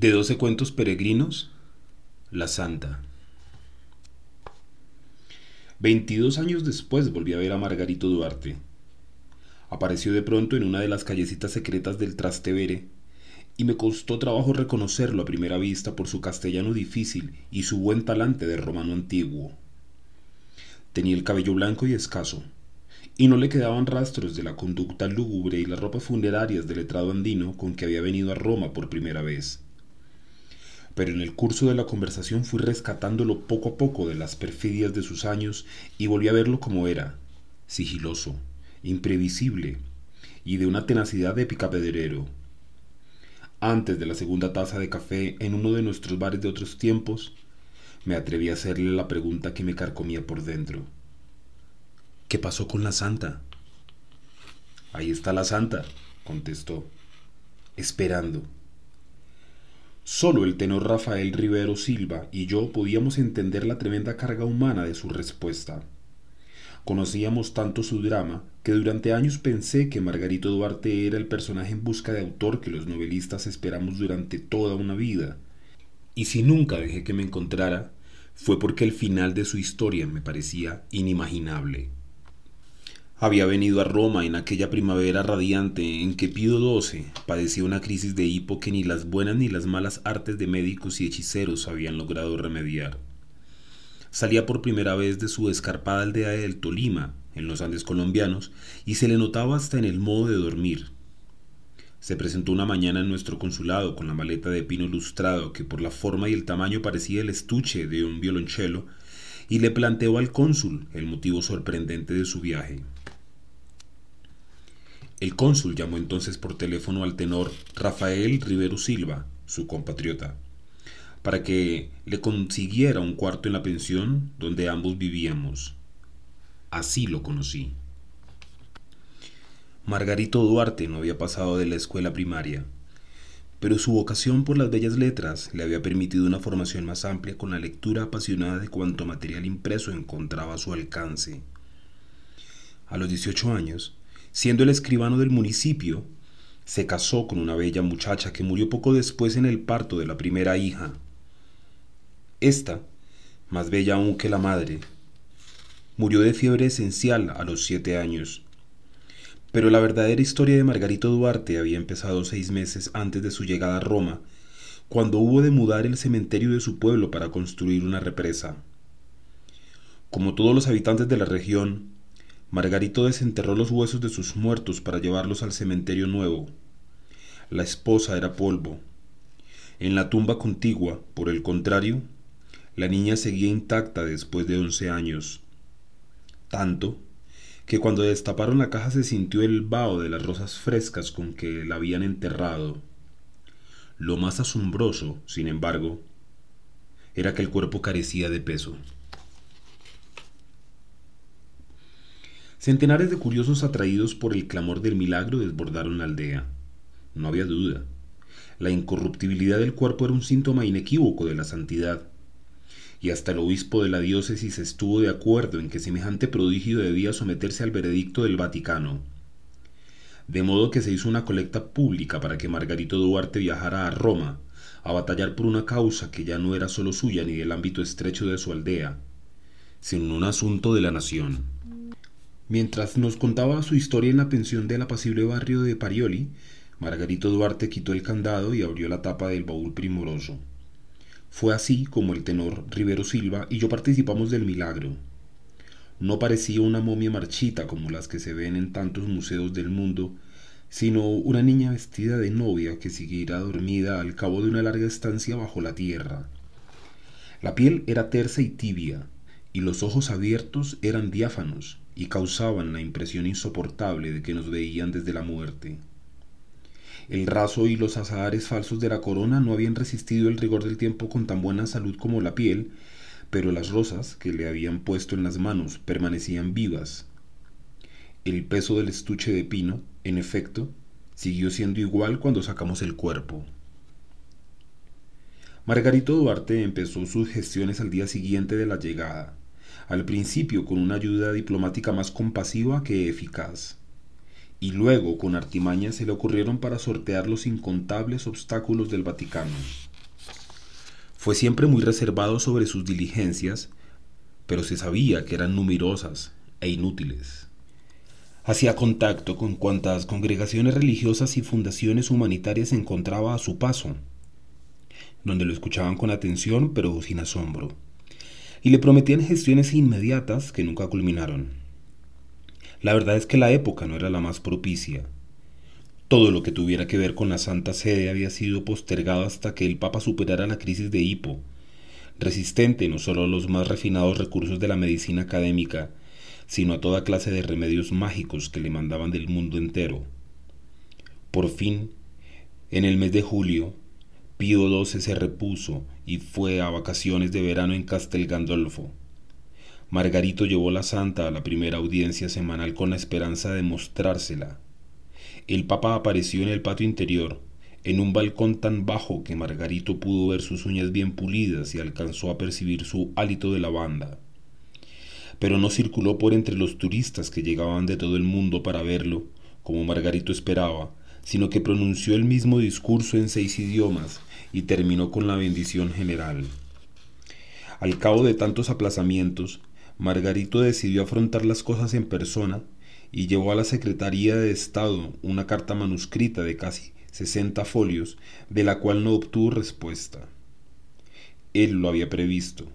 De doce cuentos peregrinos, La Santa. Veintidós años después volví a ver a Margarito Duarte. Apareció de pronto en una de las callecitas secretas del Trastevere y me costó trabajo reconocerlo a primera vista por su castellano difícil y su buen talante de romano antiguo. Tenía el cabello blanco y escaso, y no le quedaban rastros de la conducta lúgubre y las ropas funerarias del letrado andino con que había venido a Roma por primera vez pero en el curso de la conversación fui rescatándolo poco a poco de las perfidias de sus años y volví a verlo como era, sigiloso, imprevisible y de una tenacidad de picapedrero. Antes de la segunda taza de café en uno de nuestros bares de otros tiempos, me atreví a hacerle la pregunta que me carcomía por dentro. ¿Qué pasó con la santa? Ahí está la santa, contestó, esperando. Solo el tenor Rafael Rivero Silva y yo podíamos entender la tremenda carga humana de su respuesta. Conocíamos tanto su drama que durante años pensé que Margarito Duarte era el personaje en busca de autor que los novelistas esperamos durante toda una vida. Y si nunca dejé que me encontrara, fue porque el final de su historia me parecía inimaginable. Había venido a Roma en aquella primavera radiante en que Pío XII padecía una crisis de hipo que ni las buenas ni las malas artes de médicos y hechiceros habían logrado remediar. Salía por primera vez de su escarpada aldea del Tolima, en los Andes colombianos, y se le notaba hasta en el modo de dormir. Se presentó una mañana en nuestro consulado con la maleta de pino lustrado que por la forma y el tamaño parecía el estuche de un violonchelo, y le planteó al cónsul el motivo sorprendente de su viaje. El cónsul llamó entonces por teléfono al tenor Rafael Rivero Silva, su compatriota, para que le consiguiera un cuarto en la pensión donde ambos vivíamos. Así lo conocí. Margarito Duarte no había pasado de la escuela primaria, pero su vocación por las bellas letras le había permitido una formación más amplia con la lectura apasionada de cuanto material impreso encontraba a su alcance. A los 18 años, Siendo el escribano del municipio, se casó con una bella muchacha que murió poco después en el parto de la primera hija. Esta, más bella aún que la madre, murió de fiebre esencial a los siete años. Pero la verdadera historia de Margarito Duarte había empezado seis meses antes de su llegada a Roma, cuando hubo de mudar el cementerio de su pueblo para construir una represa. Como todos los habitantes de la región, Margarito desenterró los huesos de sus muertos para llevarlos al cementerio nuevo. La esposa era polvo. En la tumba contigua, por el contrario, la niña seguía intacta después de once años. Tanto que cuando destaparon la caja se sintió el vaho de las rosas frescas con que la habían enterrado. Lo más asombroso, sin embargo, era que el cuerpo carecía de peso. Centenares de curiosos atraídos por el clamor del milagro desbordaron la aldea. No había duda. La incorruptibilidad del cuerpo era un síntoma inequívoco de la santidad. Y hasta el obispo de la diócesis estuvo de acuerdo en que semejante prodigio debía someterse al veredicto del Vaticano. De modo que se hizo una colecta pública para que Margarito Duarte viajara a Roma, a batallar por una causa que ya no era solo suya ni del ámbito estrecho de su aldea, sino un asunto de la nación. Mientras nos contaba su historia en la pensión del apacible barrio de Parioli, Margarito Duarte quitó el candado y abrió la tapa del baúl primoroso. Fue así como el tenor Rivero Silva y yo participamos del milagro. No parecía una momia marchita como las que se ven en tantos museos del mundo, sino una niña vestida de novia que seguirá dormida al cabo de una larga estancia bajo la tierra. La piel era tersa y tibia, y los ojos abiertos eran diáfanos, y causaban la impresión insoportable de que nos veían desde la muerte. El raso y los azahares falsos de la corona no habían resistido el rigor del tiempo con tan buena salud como la piel, pero las rosas que le habían puesto en las manos permanecían vivas. El peso del estuche de pino, en efecto, siguió siendo igual cuando sacamos el cuerpo. Margarito Duarte empezó sus gestiones al día siguiente de la llegada al principio con una ayuda diplomática más compasiva que eficaz, y luego con artimañas se le ocurrieron para sortear los incontables obstáculos del Vaticano. Fue siempre muy reservado sobre sus diligencias, pero se sabía que eran numerosas e inútiles. Hacía contacto con cuantas congregaciones religiosas y fundaciones humanitarias encontraba a su paso, donde lo escuchaban con atención pero sin asombro, y le prometían gestiones inmediatas que nunca culminaron. La verdad es que la época no era la más propicia. Todo lo que tuviera que ver con la Santa Sede había sido postergado hasta que el Papa superara la crisis de hipo, resistente no solo a los más refinados recursos de la medicina académica, sino a toda clase de remedios mágicos que le mandaban del mundo entero. Por fin, en el mes de julio, Pío XII se repuso y fue a vacaciones de verano en Castel Gandolfo. Margarito llevó la santa a la primera audiencia semanal con la esperanza de mostrársela. El papa apareció en el patio interior, en un balcón tan bajo que Margarito pudo ver sus uñas bien pulidas y alcanzó a percibir su hálito de lavanda pero no circuló por entre los turistas que llegaban de todo el mundo para verlo, como Margarito esperaba, sino que pronunció el mismo discurso en seis idiomas y terminó con la bendición general. Al cabo de tantos aplazamientos, Margarito decidió afrontar las cosas en persona y llevó a la Secretaría de Estado una carta manuscrita de casi 60 folios, de la cual no obtuvo respuesta. Él lo había previsto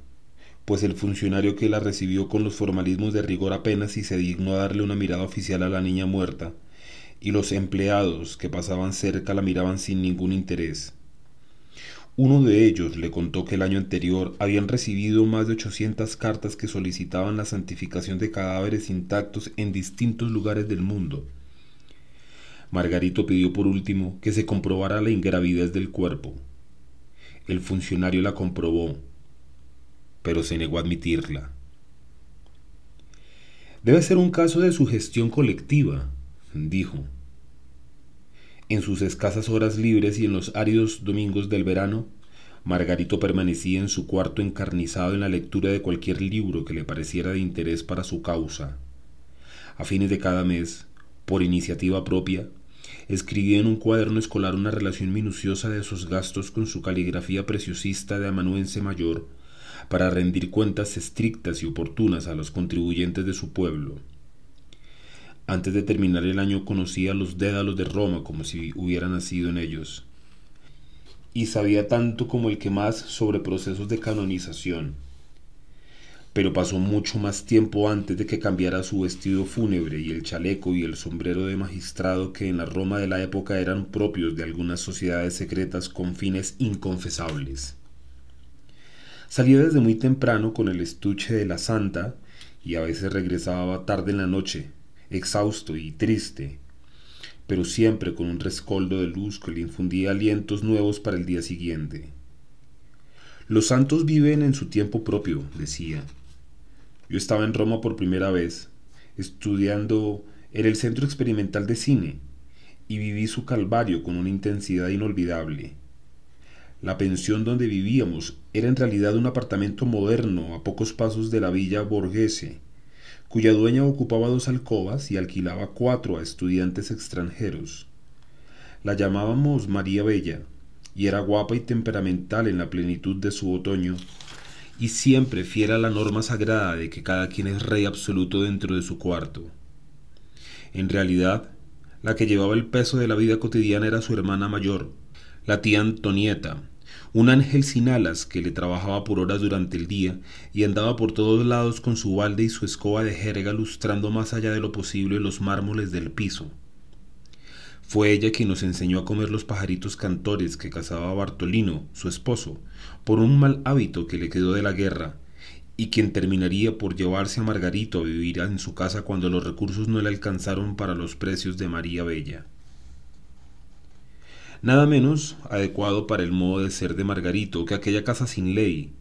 pues el funcionario que la recibió con los formalismos de rigor apenas si se dignó a darle una mirada oficial a la niña muerta, y los empleados que pasaban cerca la miraban sin ningún interés. Uno de ellos le contó que el año anterior habían recibido más de 800 cartas que solicitaban la santificación de cadáveres intactos en distintos lugares del mundo. Margarito pidió por último que se comprobara la ingravidez del cuerpo. El funcionario la comprobó pero se negó a admitirla. Debe ser un caso de sugestión colectiva, dijo. En sus escasas horas libres y en los áridos domingos del verano, Margarito permanecía en su cuarto encarnizado en la lectura de cualquier libro que le pareciera de interés para su causa. A fines de cada mes, por iniciativa propia, escribía en un cuaderno escolar una relación minuciosa de sus gastos con su caligrafía preciosista de amanuense mayor, para rendir cuentas estrictas y oportunas a los contribuyentes de su pueblo. Antes de terminar el año conocía los dédalos de Roma como si hubiera nacido en ellos, y sabía tanto como el que más sobre procesos de canonización. Pero pasó mucho más tiempo antes de que cambiara su vestido fúnebre y el chaleco y el sombrero de magistrado que en la Roma de la época eran propios de algunas sociedades secretas con fines inconfesables. Salía desde muy temprano con el estuche de la santa y a veces regresaba tarde en la noche, exhausto y triste, pero siempre con un rescoldo de luz que le infundía alientos nuevos para el día siguiente. Los santos viven en su tiempo propio, decía. Yo estaba en Roma por primera vez, estudiando en el Centro Experimental de Cine, y viví su calvario con una intensidad inolvidable. La pensión donde vivíamos era en realidad un apartamento moderno a pocos pasos de la villa Borghese, cuya dueña ocupaba dos alcobas y alquilaba cuatro a estudiantes extranjeros. La llamábamos María Bella, y era guapa y temperamental en la plenitud de su otoño, y siempre fiera la norma sagrada de que cada quien es rey absoluto dentro de su cuarto. En realidad, la que llevaba el peso de la vida cotidiana era su hermana mayor, la tía Antonieta, un ángel sin alas que le trabajaba por horas durante el día y andaba por todos lados con su balde y su escoba de jerga lustrando más allá de lo posible los mármoles del piso. Fue ella quien nos enseñó a comer los pajaritos cantores que cazaba Bartolino, su esposo, por un mal hábito que le quedó de la guerra, y quien terminaría por llevarse a Margarito a vivir en su casa cuando los recursos no le alcanzaron para los precios de María Bella. Nada menos adecuado para el modo de ser de Margarito que aquella casa sin ley.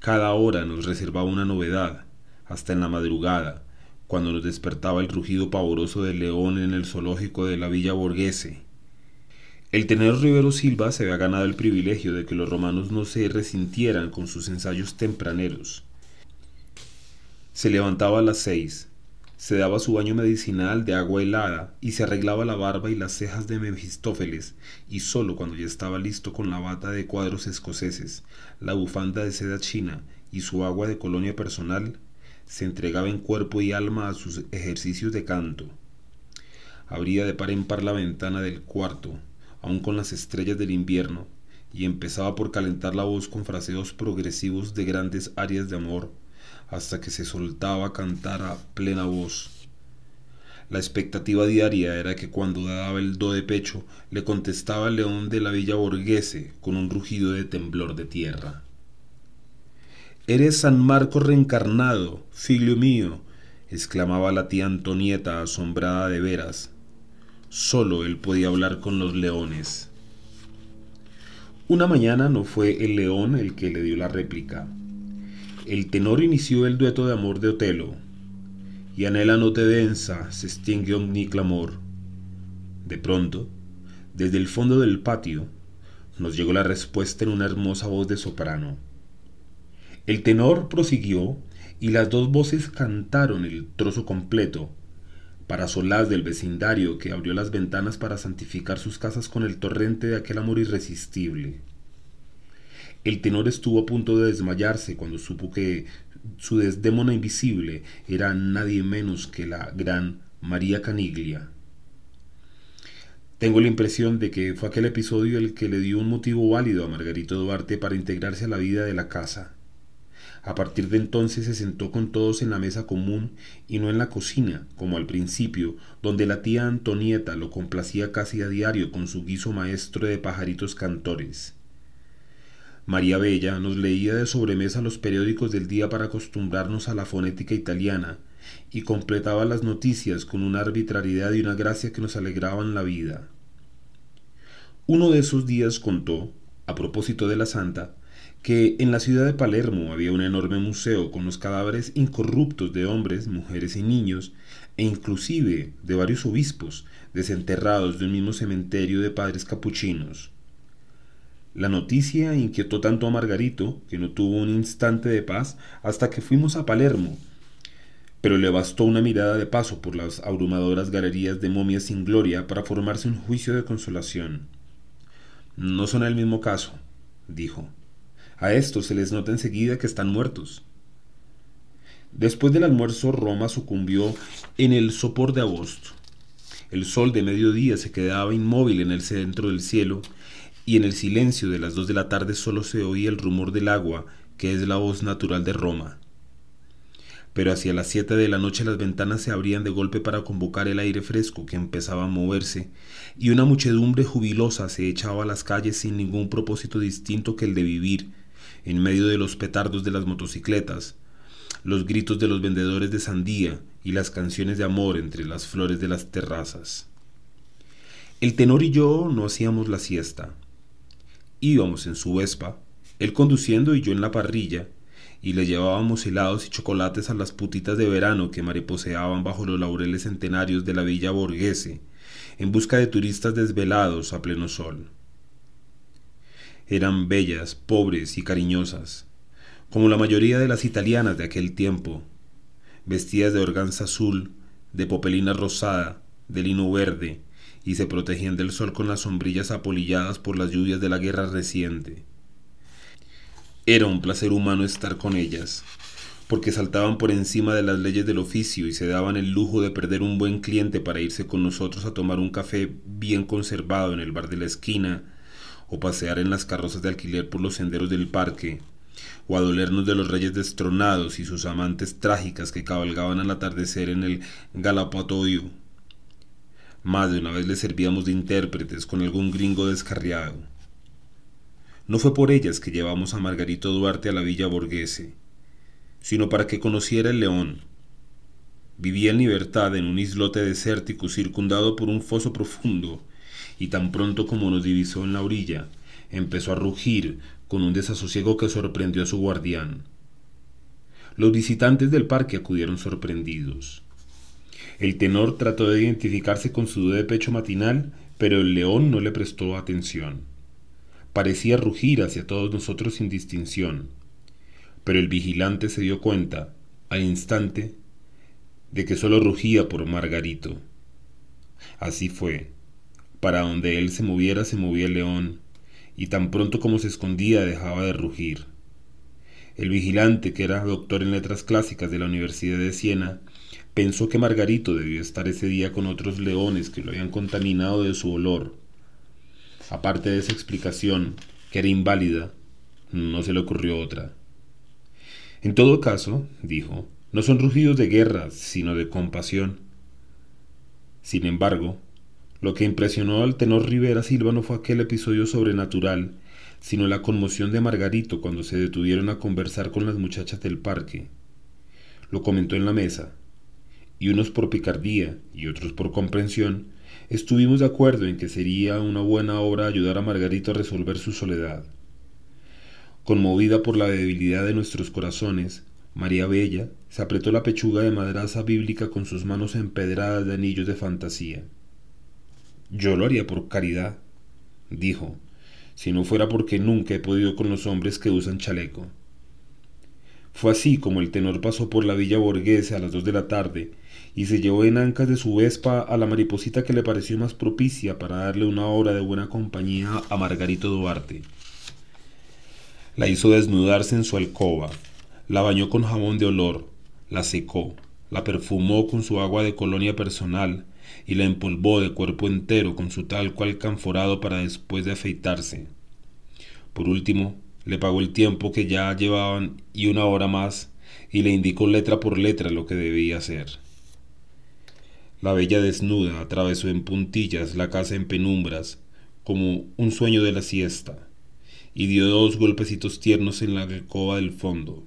Cada hora nos reservaba una novedad, hasta en la madrugada, cuando nos despertaba el rugido pavoroso del león en el zoológico de la villa Borghese. El tenero Rivero Silva se había ganado el privilegio de que los romanos no se resintieran con sus ensayos tempraneros. Se levantaba a las seis, se daba su baño medicinal de agua helada y se arreglaba la barba y las cejas de Mefistófeles, y solo cuando ya estaba listo con la bata de cuadros escoceses, la bufanda de seda china y su agua de colonia personal, se entregaba en cuerpo y alma a sus ejercicios de canto. Abría de par en par la ventana del cuarto, aun con las estrellas del invierno, y empezaba por calentar la voz con fraseos progresivos de grandes áreas de amor hasta que se soltaba a cantar a plena voz. La expectativa diaria era que cuando daba el do de pecho le contestaba el león de la villa borghese con un rugido de temblor de tierra. Eres San Marco reencarnado, filio mío, exclamaba la tía Antonieta asombrada de veras. Solo él podía hablar con los leones. Una mañana no fue el león el que le dio la réplica, el tenor inició el dueto de amor de Otelo. Y anhela no te densa, se extingue ni clamor. De pronto, desde el fondo del patio, nos llegó la respuesta en una hermosa voz de soprano. El tenor prosiguió y las dos voces cantaron el trozo completo, para solaz del vecindario que abrió las ventanas para santificar sus casas con el torrente de aquel amor irresistible. El tenor estuvo a punto de desmayarse cuando supo que su desdémona invisible era nadie menos que la gran María Caniglia. Tengo la impresión de que fue aquel episodio el que le dio un motivo válido a Margarito Duarte para integrarse a la vida de la casa. A partir de entonces se sentó con todos en la mesa común y no en la cocina, como al principio, donde la tía Antonieta lo complacía casi a diario con su guiso maestro de pajaritos cantores. María Bella nos leía de sobremesa los periódicos del día para acostumbrarnos a la fonética italiana y completaba las noticias con una arbitrariedad y una gracia que nos alegraban la vida. Uno de esos días contó, a propósito de la santa, que en la ciudad de Palermo había un enorme museo con los cadáveres incorruptos de hombres, mujeres y niños, e inclusive de varios obispos, desenterrados de un mismo cementerio de padres capuchinos. La noticia inquietó tanto a Margarito que no tuvo un instante de paz hasta que fuimos a Palermo, pero le bastó una mirada de paso por las abrumadoras galerías de momias sin gloria para formarse un juicio de consolación. No son el mismo caso, dijo. A estos se les nota enseguida que están muertos. Después del almuerzo, Roma sucumbió en el sopor de agosto. El sol de mediodía se quedaba inmóvil en el centro del cielo y en el silencio de las dos de la tarde solo se oía el rumor del agua, que es la voz natural de Roma. Pero hacia las siete de la noche las ventanas se abrían de golpe para convocar el aire fresco que empezaba a moverse, y una muchedumbre jubilosa se echaba a las calles sin ningún propósito distinto que el de vivir, en medio de los petardos de las motocicletas, los gritos de los vendedores de sandía y las canciones de amor entre las flores de las terrazas. El tenor y yo no hacíamos la siesta, Íbamos en su Vespa, él conduciendo y yo en la parrilla, y le llevábamos helados y chocolates a las putitas de verano que mariposeaban bajo los laureles centenarios de la villa borghese, en busca de turistas desvelados a pleno sol. Eran bellas, pobres y cariñosas, como la mayoría de las italianas de aquel tiempo, vestidas de organza azul, de popelina rosada, de lino verde, y se protegían del sol con las sombrillas apolilladas por las lluvias de la guerra reciente. Era un placer humano estar con ellas, porque saltaban por encima de las leyes del oficio y se daban el lujo de perder un buen cliente para irse con nosotros a tomar un café bien conservado en el bar de la esquina, o pasear en las carrozas de alquiler por los senderos del parque, o a dolernos de los reyes destronados y sus amantes trágicas que cabalgaban al atardecer en el Galapatoyo más de una vez le servíamos de intérpretes con algún gringo descarriado. No fue por ellas que llevamos a Margarito Duarte a la villa borghese, sino para que conociera el león. Vivía en libertad en un islote desértico circundado por un foso profundo, y tan pronto como nos divisó en la orilla, empezó a rugir con un desasosiego que sorprendió a su guardián. Los visitantes del parque acudieron sorprendidos. El tenor trató de identificarse con su de pecho matinal, pero el león no le prestó atención. Parecía rugir hacia todos nosotros sin distinción. Pero el vigilante se dio cuenta, al instante, de que solo rugía por Margarito. Así fue. Para donde él se moviera se movía el león, y tan pronto como se escondía dejaba de rugir. El vigilante, que era doctor en letras clásicas de la Universidad de Siena, pensó que Margarito debió estar ese día con otros leones que lo habían contaminado de su olor. Aparte de esa explicación, que era inválida, no se le ocurrió otra. En todo caso, dijo, no son rugidos de guerra, sino de compasión. Sin embargo, lo que impresionó al tenor Rivera Silva no fue aquel episodio sobrenatural, sino la conmoción de Margarito cuando se detuvieron a conversar con las muchachas del parque. Lo comentó en la mesa, y unos por picardía y otros por comprensión, estuvimos de acuerdo en que sería una buena obra ayudar a Margarito a resolver su soledad. Conmovida por la debilidad de nuestros corazones, María Bella se apretó la pechuga de madraza bíblica con sus manos empedradas de anillos de fantasía. Yo lo haría por caridad, dijo, si no fuera porque nunca he podido con los hombres que usan chaleco. Fue así como el tenor pasó por la villa borghese a las dos de la tarde y se llevó en ancas de su vespa a la mariposita que le pareció más propicia para darle una hora de buena compañía a Margarito Duarte. La hizo desnudarse en su alcoba, la bañó con jabón de olor, la secó, la perfumó con su agua de colonia personal, y la empolvó de cuerpo entero con su tal cual canforado para después de afeitarse. Por último, le pagó el tiempo que ya llevaban y una hora más, y le indicó letra por letra lo que debía hacer. La bella desnuda atravesó en puntillas la casa en penumbras, como un sueño de la siesta, y dio dos golpecitos tiernos en la alcoba del fondo.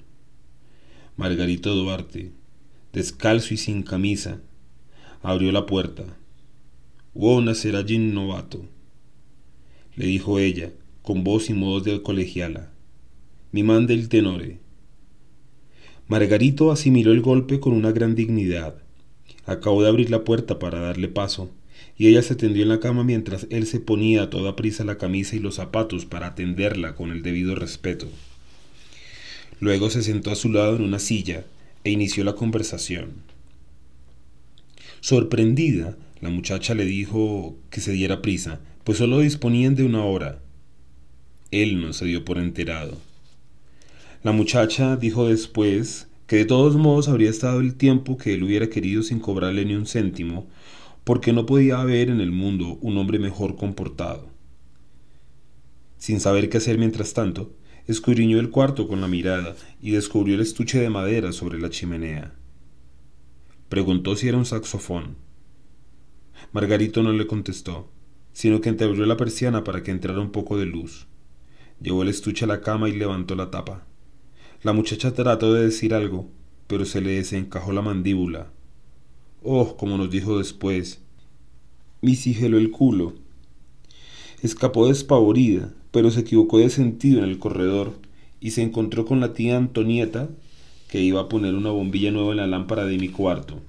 Margarito Duarte, descalzo y sin camisa, abrió la puerta. Buona será Jim novato, le dijo ella, con voz y modos de colegiala. Mi mande el tenore. Margarito asimiló el golpe con una gran dignidad. Acabó de abrir la puerta para darle paso, y ella se tendió en la cama mientras él se ponía a toda prisa la camisa y los zapatos para atenderla con el debido respeto. Luego se sentó a su lado en una silla e inició la conversación. Sorprendida, la muchacha le dijo que se diera prisa, pues solo disponían de una hora. Él no se dio por enterado. La muchacha dijo después que de todos modos habría estado el tiempo que él hubiera querido sin cobrarle ni un céntimo, porque no podía haber en el mundo un hombre mejor comportado. Sin saber qué hacer mientras tanto, escudriñó el cuarto con la mirada y descubrió el estuche de madera sobre la chimenea. Preguntó si era un saxofón. Margarito no le contestó, sino que entreabrió la persiana para que entrara un poco de luz. Llevó el estuche a la cama y levantó la tapa. La muchacha trató de decir algo, pero se le desencajó la mandíbula. Oh, como nos dijo después. Mi sigelo el culo. Escapó despavorida, pero se equivocó de sentido en el corredor y se encontró con la tía Antonieta, que iba a poner una bombilla nueva en la lámpara de mi cuarto.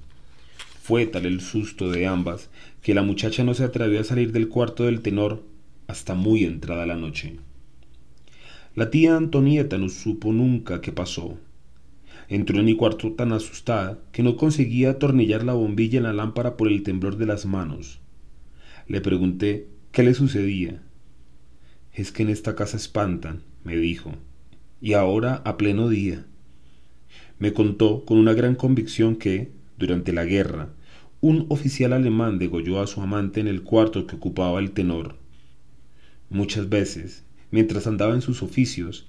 Fue tal el susto de ambas que la muchacha no se atrevió a salir del cuarto del tenor hasta muy entrada la noche. La tía Antonieta no supo nunca qué pasó. Entró en mi cuarto tan asustada que no conseguía atornillar la bombilla en la lámpara por el temblor de las manos. Le pregunté qué le sucedía. Es que en esta casa espantan, me dijo, y ahora a pleno día. Me contó con una gran convicción que, durante la guerra, un oficial alemán degolló a su amante en el cuarto que ocupaba el tenor. Muchas veces, mientras andaba en sus oficios,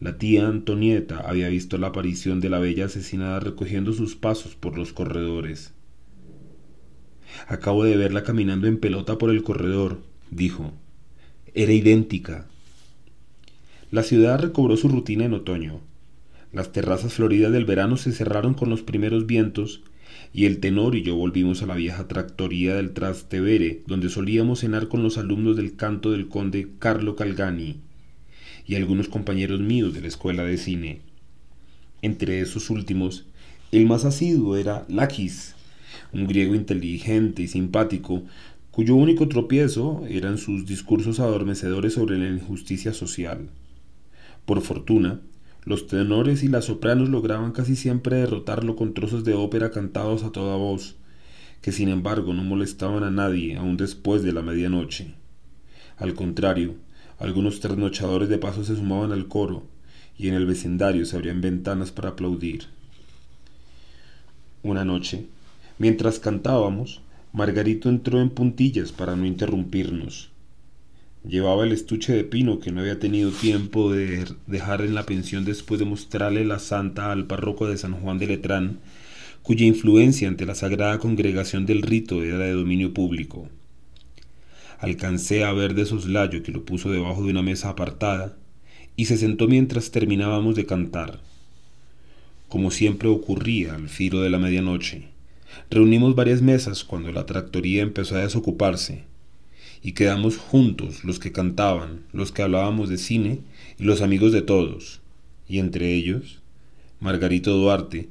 la tía Antonieta había visto la aparición de la bella asesinada recogiendo sus pasos por los corredores. Acabo de verla caminando en pelota por el corredor, dijo. Era idéntica. La ciudad recobró su rutina en otoño. Las terrazas floridas del verano se cerraron con los primeros vientos y el tenor y yo volvimos a la vieja tractoría del Trastevere, donde solíamos cenar con los alumnos del canto del conde Carlo Calgani y algunos compañeros míos de la escuela de cine. Entre esos últimos, el más asiduo era Lakis, un griego inteligente y simpático, cuyo único tropiezo eran sus discursos adormecedores sobre la injusticia social. Por fortuna, Los tenores y las sopranos lograban casi siempre derrotarlo con trozos de ópera cantados a toda voz, que sin embargo no molestaban a nadie aún después de la medianoche. Al contrario, algunos trasnochadores de paso se sumaban al coro, y en el vecindario se abrían ventanas para aplaudir. Una noche, mientras cantábamos, Margarito entró en puntillas para no interrumpirnos. Llevaba el estuche de pino que no había tenido tiempo de dejar en la pensión después de mostrarle la santa al párroco de San Juan de Letrán, cuya influencia ante la sagrada congregación del rito era de dominio público. Alcancé a ver de soslayo que lo puso debajo de una mesa apartada y se sentó mientras terminábamos de cantar. Como siempre ocurría al filo de la medianoche, reunimos varias mesas cuando la tractoría empezó a desocuparse y quedamos juntos los que cantaban, los que hablábamos de cine y los amigos de todos, y entre ellos Margarito Duarte,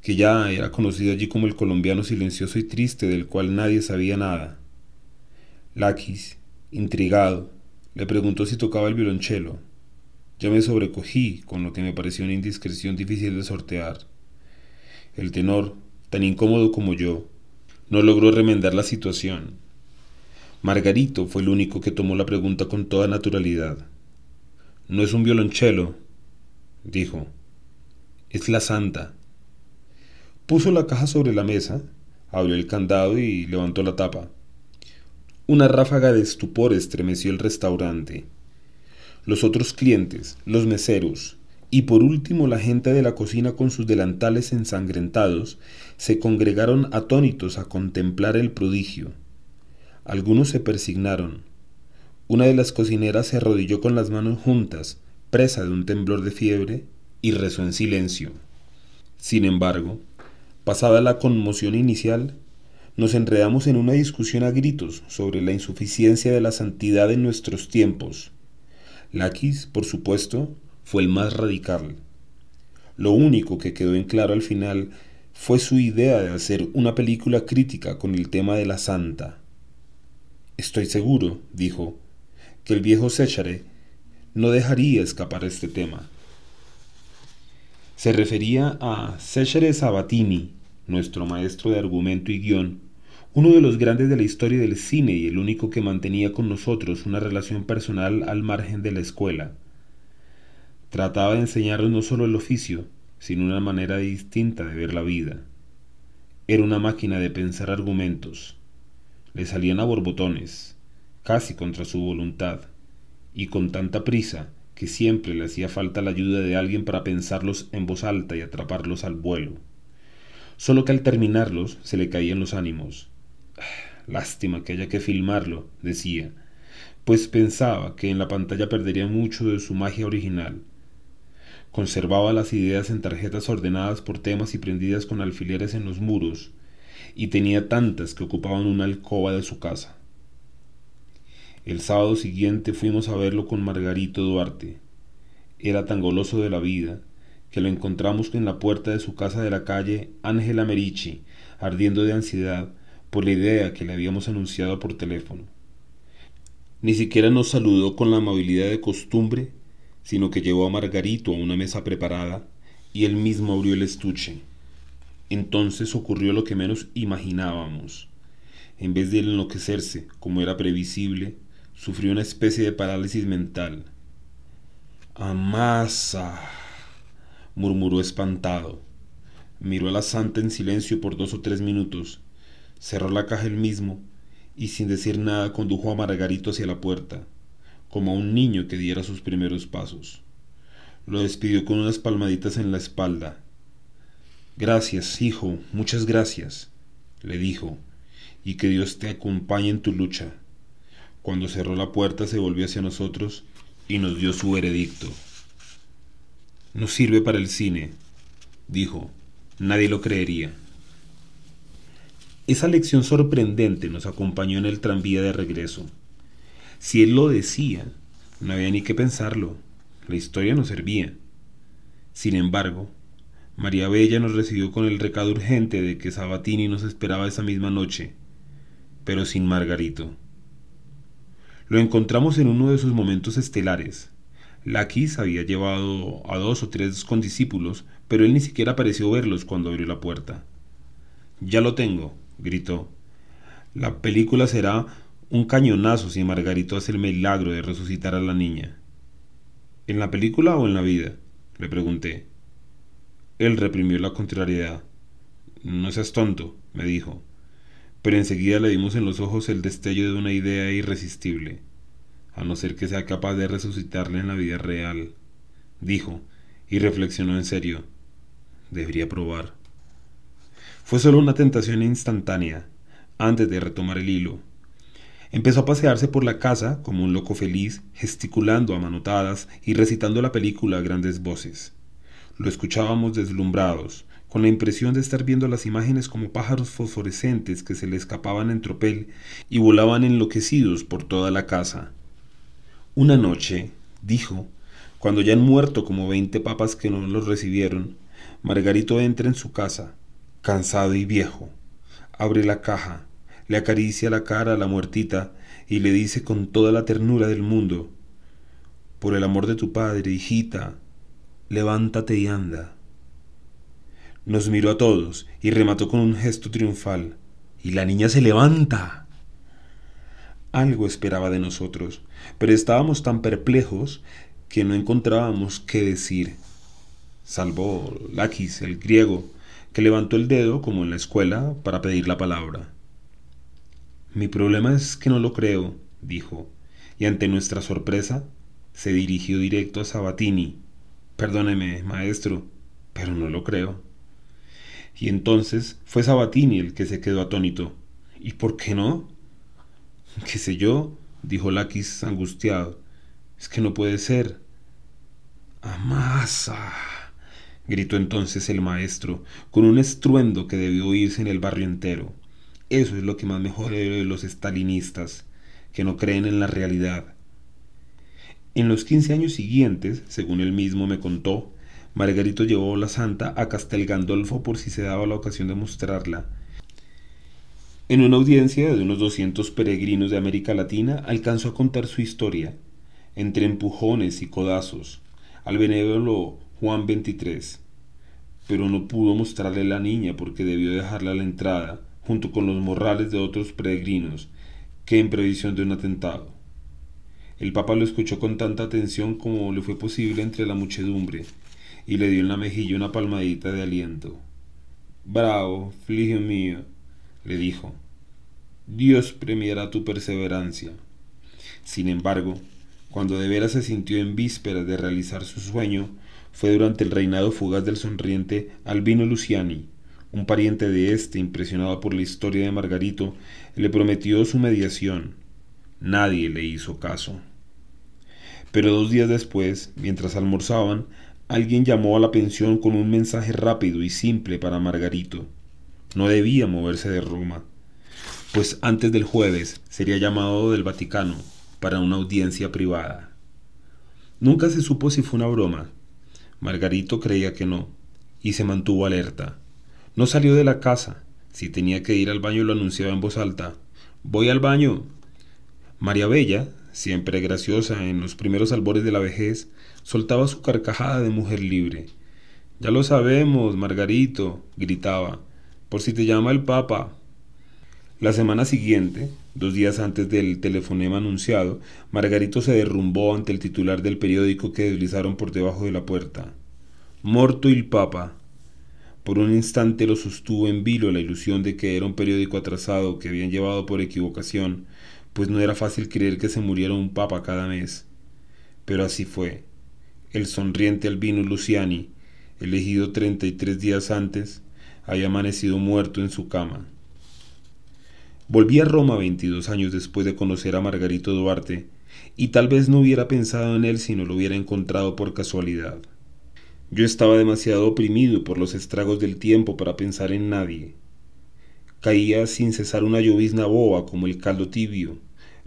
que ya era conocido allí como el colombiano silencioso y triste del cual nadie sabía nada. Laquis, intrigado, le preguntó si tocaba el violonchelo. Yo me sobrecogí con lo que me pareció una indiscreción difícil de sortear. El tenor, tan incómodo como yo, no logró remendar la situación. Margarito fue el único que tomó la pregunta con toda naturalidad. No es un violonchelo, dijo. Es la santa. Puso la caja sobre la mesa, abrió el candado y levantó la tapa. Una ráfaga de estupor estremeció el restaurante. Los otros clientes, los meseros y por último la gente de la cocina con sus delantales ensangrentados se congregaron atónitos a contemplar el prodigio. Algunos se persignaron. Una de las cocineras se arrodilló con las manos juntas, presa de un temblor de fiebre, y rezó en silencio. Sin embargo, pasada la conmoción inicial, nos enredamos en una discusión a gritos sobre la insuficiencia de la santidad en nuestros tiempos. Laquis, por supuesto, fue el más radical. Lo único que quedó en claro al final fue su idea de hacer una película crítica con el tema de la santa. Estoy seguro, dijo, que el viejo Séchare no dejaría escapar este tema. Se refería a Séchare Sabatini, nuestro maestro de argumento y guion, uno de los grandes de la historia del cine y el único que mantenía con nosotros una relación personal al margen de la escuela. Trataba de enseñarnos no solo el oficio, sino una manera distinta de ver la vida. Era una máquina de pensar argumentos, le salían a borbotones, casi contra su voluntad, y con tanta prisa que siempre le hacía falta la ayuda de alguien para pensarlos en voz alta y atraparlos al vuelo. Solo que al terminarlos se le caían los ánimos. Lástima que haya que filmarlo, decía, pues pensaba que en la pantalla perdería mucho de su magia original. Conservaba las ideas en tarjetas ordenadas por temas y prendidas con alfileres en los muros, y tenía tantas que ocupaban una alcoba de su casa. El sábado siguiente fuimos a verlo con Margarito Duarte. Era tan goloso de la vida que lo encontramos en la puerta de su casa de la calle Ángela Merici, ardiendo de ansiedad por la idea que le habíamos anunciado por teléfono. Ni siquiera nos saludó con la amabilidad de costumbre, sino que llevó a Margarito a una mesa preparada y él mismo abrió el estuche. Entonces ocurrió lo que menos imaginábamos. En vez de enloquecerse, como era previsible, sufrió una especie de parálisis mental. Amasa, murmuró espantado. Miró a la santa en silencio por dos o tres minutos, cerró la caja él mismo y sin decir nada condujo a Margarito hacia la puerta, como a un niño que diera sus primeros pasos. Lo despidió con unas palmaditas en la espalda Gracias, hijo, muchas gracias, le dijo, y que Dios te acompañe en tu lucha. Cuando cerró la puerta se volvió hacia nosotros y nos dio su veredicto. No sirve para el cine, dijo. Nadie lo creería. Esa lección sorprendente nos acompañó en el tranvía de regreso. Si él lo decía, no había ni que pensarlo. La historia no servía. Sin embargo, María Bella nos recibió con el recado urgente de que Sabatini nos esperaba esa misma noche, pero sin Margarito. Lo encontramos en uno de sus momentos estelares, Lakis había llevado a dos o tres condiscípulos, pero él ni siquiera pareció verlos cuando abrió la puerta. Ya lo tengo, gritó. La película será un cañonazo si Margarito hace el milagro de resucitar a la niña. ¿En la película o en la vida? le pregunté. Él reprimió la contrariedad. No seas tonto, me dijo. Pero enseguida le dimos en los ojos el destello de una idea irresistible, a no ser que sea capaz de resucitarle en la vida real, dijo, y reflexionó en serio. Debería probar. Fue solo una tentación instantánea, antes de retomar el hilo. Empezó a pasearse por la casa como un loco feliz, gesticulando a manotadas y recitando la película a grandes voces. Lo escuchábamos deslumbrados, con la impresión de estar viendo las imágenes como pájaros fosforescentes que se le escapaban en tropel y volaban enloquecidos por toda la casa. Una noche, dijo, cuando ya han muerto como veinte papas que no los recibieron, Margarito entra en su casa, cansado y viejo, abre la caja, le acaricia la cara a la muertita y le dice con toda la ternura del mundo, por el amor de tu padre, hijita, levántate y anda. Nos miró a todos y remató con un gesto triunfal. Y la niña se levanta. Algo esperaba de nosotros, pero estábamos tan perplejos que no encontrábamos qué decir. Salvó Lakis, el griego, que levantó el dedo, como en la escuela, para pedir la palabra. Mi problema es que no lo creo, dijo, y ante nuestra sorpresa se dirigió directo a Sabatini. Perdóneme, maestro, pero no lo creo. Y entonces fue Sabatini el que se quedó atónito. ¿Y por qué no? ¿Qué sé yo? dijo Lakis angustiado. Es que no puede ser. Amasa. gritó entonces el maestro, con un estruendo que debió oírse en el barrio entero. Eso es lo que más me jode de los estalinistas, que no creen en la realidad. En los quince años siguientes, según él mismo me contó, Margarito llevó la santa a Castel Gandolfo por si se daba la ocasión de mostrarla. En una audiencia de unos doscientos peregrinos de América Latina alcanzó a contar su historia, entre empujones y codazos, al benévolo Juan XXIII, pero no pudo mostrarle la niña porque debió dejarla a la entrada, junto con los morrales de otros peregrinos, que en previsión de un atentado. El Papa lo escuchó con tanta atención como le fue posible entre la muchedumbre, y le dio en la mejilla una palmadita de aliento. Bravo, fligio mío, le dijo. Dios premiará tu perseverancia. Sin embargo, cuando de veras se sintió en vísperas de realizar su sueño, fue durante el reinado fugaz del sonriente Albino Luciani, un pariente de éste, impresionado por la historia de Margarito, le prometió su mediación. Nadie le hizo caso. Pero dos días después, mientras almorzaban, alguien llamó a la pensión con un mensaje rápido y simple para Margarito. No debía moverse de Roma, pues antes del jueves sería llamado del Vaticano para una audiencia privada. Nunca se supo si fue una broma. Margarito creía que no, y se mantuvo alerta. No salió de la casa. Si tenía que ir al baño lo anunciaba en voz alta. Voy al baño. María Bella, siempre graciosa en los primeros albores de la vejez, soltaba su carcajada de mujer libre. Ya lo sabemos, Margarito, gritaba, por si te llama el Papa. La semana siguiente, dos días antes del telefonema anunciado, Margarito se derrumbó ante el titular del periódico que deslizaron por debajo de la puerta. Morto il Papa. Por un instante lo sostuvo en vilo la ilusión de que era un periódico atrasado que habían llevado por equivocación, pues no era fácil creer que se muriera un papa cada mes. Pero así fue. El sonriente Albino Luciani, elegido treinta y tres días antes, había amanecido muerto en su cama. Volví a Roma veintidós años después de conocer a Margarito Duarte, y tal vez no hubiera pensado en él si no lo hubiera encontrado por casualidad. Yo estaba demasiado oprimido por los estragos del tiempo para pensar en nadie. Caía sin cesar una llovizna boa como el caldo tibio.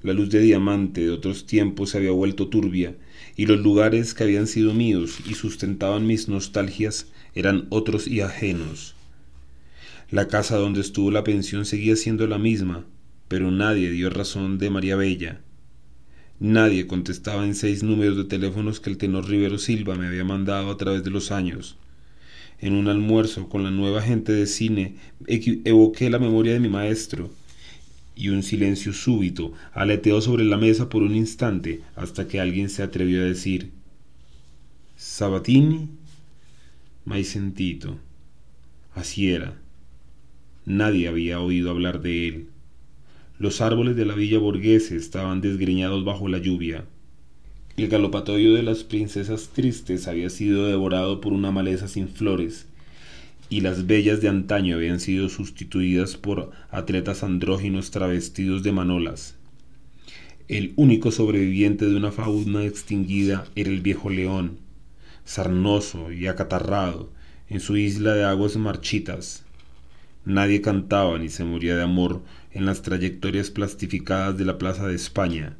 La luz de diamante de otros tiempos se había vuelto turbia, y los lugares que habían sido míos y sustentaban mis nostalgias eran otros y ajenos. La casa donde estuvo la pensión seguía siendo la misma, pero nadie dio razón de María Bella. Nadie contestaba en seis números de teléfonos que el tenor Rivero Silva me había mandado a través de los años. En un almuerzo con la nueva gente de cine evoqué la memoria de mi maestro y un silencio súbito aleteó sobre la mesa por un instante hasta que alguien se atrevió a decir Sabatini sentito. Así era. Nadie había oído hablar de él. Los árboles de la villa borghese estaban desgreñados bajo la lluvia. El galopatorio de las princesas tristes había sido devorado por una maleza sin flores, y las bellas de antaño habían sido sustituidas por atletas andróginos travestidos de manolas. El único sobreviviente de una fauna extinguida era el viejo león, sarnoso y acatarrado, en su isla de aguas marchitas. Nadie cantaba ni se moría de amor en las trayectorias plastificadas de la Plaza de España,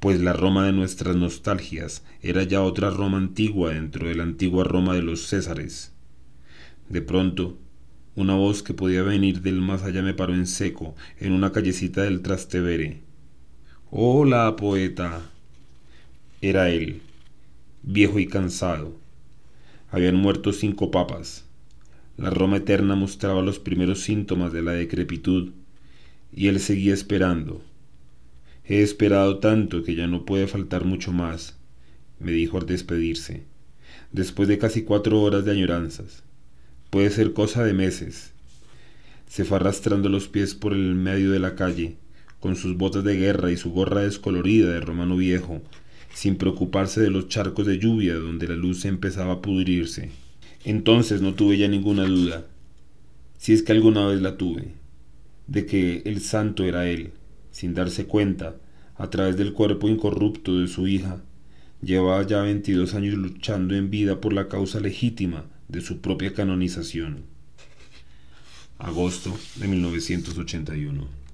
pues la Roma de nuestras nostalgias era ya otra Roma antigua dentro de la antigua Roma de los Césares. De pronto, una voz que podía venir del más allá me paró en seco, en una callecita del Trastevere. Hola, poeta. Era él, viejo y cansado. Habían muerto cinco papas. La Roma eterna mostraba los primeros síntomas de la decrepitud y él seguía esperando. He esperado tanto que ya no puede faltar mucho más, me dijo al despedirse, después de casi cuatro horas de añoranzas. Puede ser cosa de meses. Se fue arrastrando los pies por el medio de la calle, con sus botas de guerra y su gorra descolorida de romano viejo, sin preocuparse de los charcos de lluvia donde la luz empezaba a pudrirse. Entonces no tuve ya ninguna duda, si es que alguna vez la tuve de que el santo era él, sin darse cuenta, a través del cuerpo incorrupto de su hija. Llevaba ya 22 años luchando en vida por la causa legítima de su propia canonización. Agosto de 1981.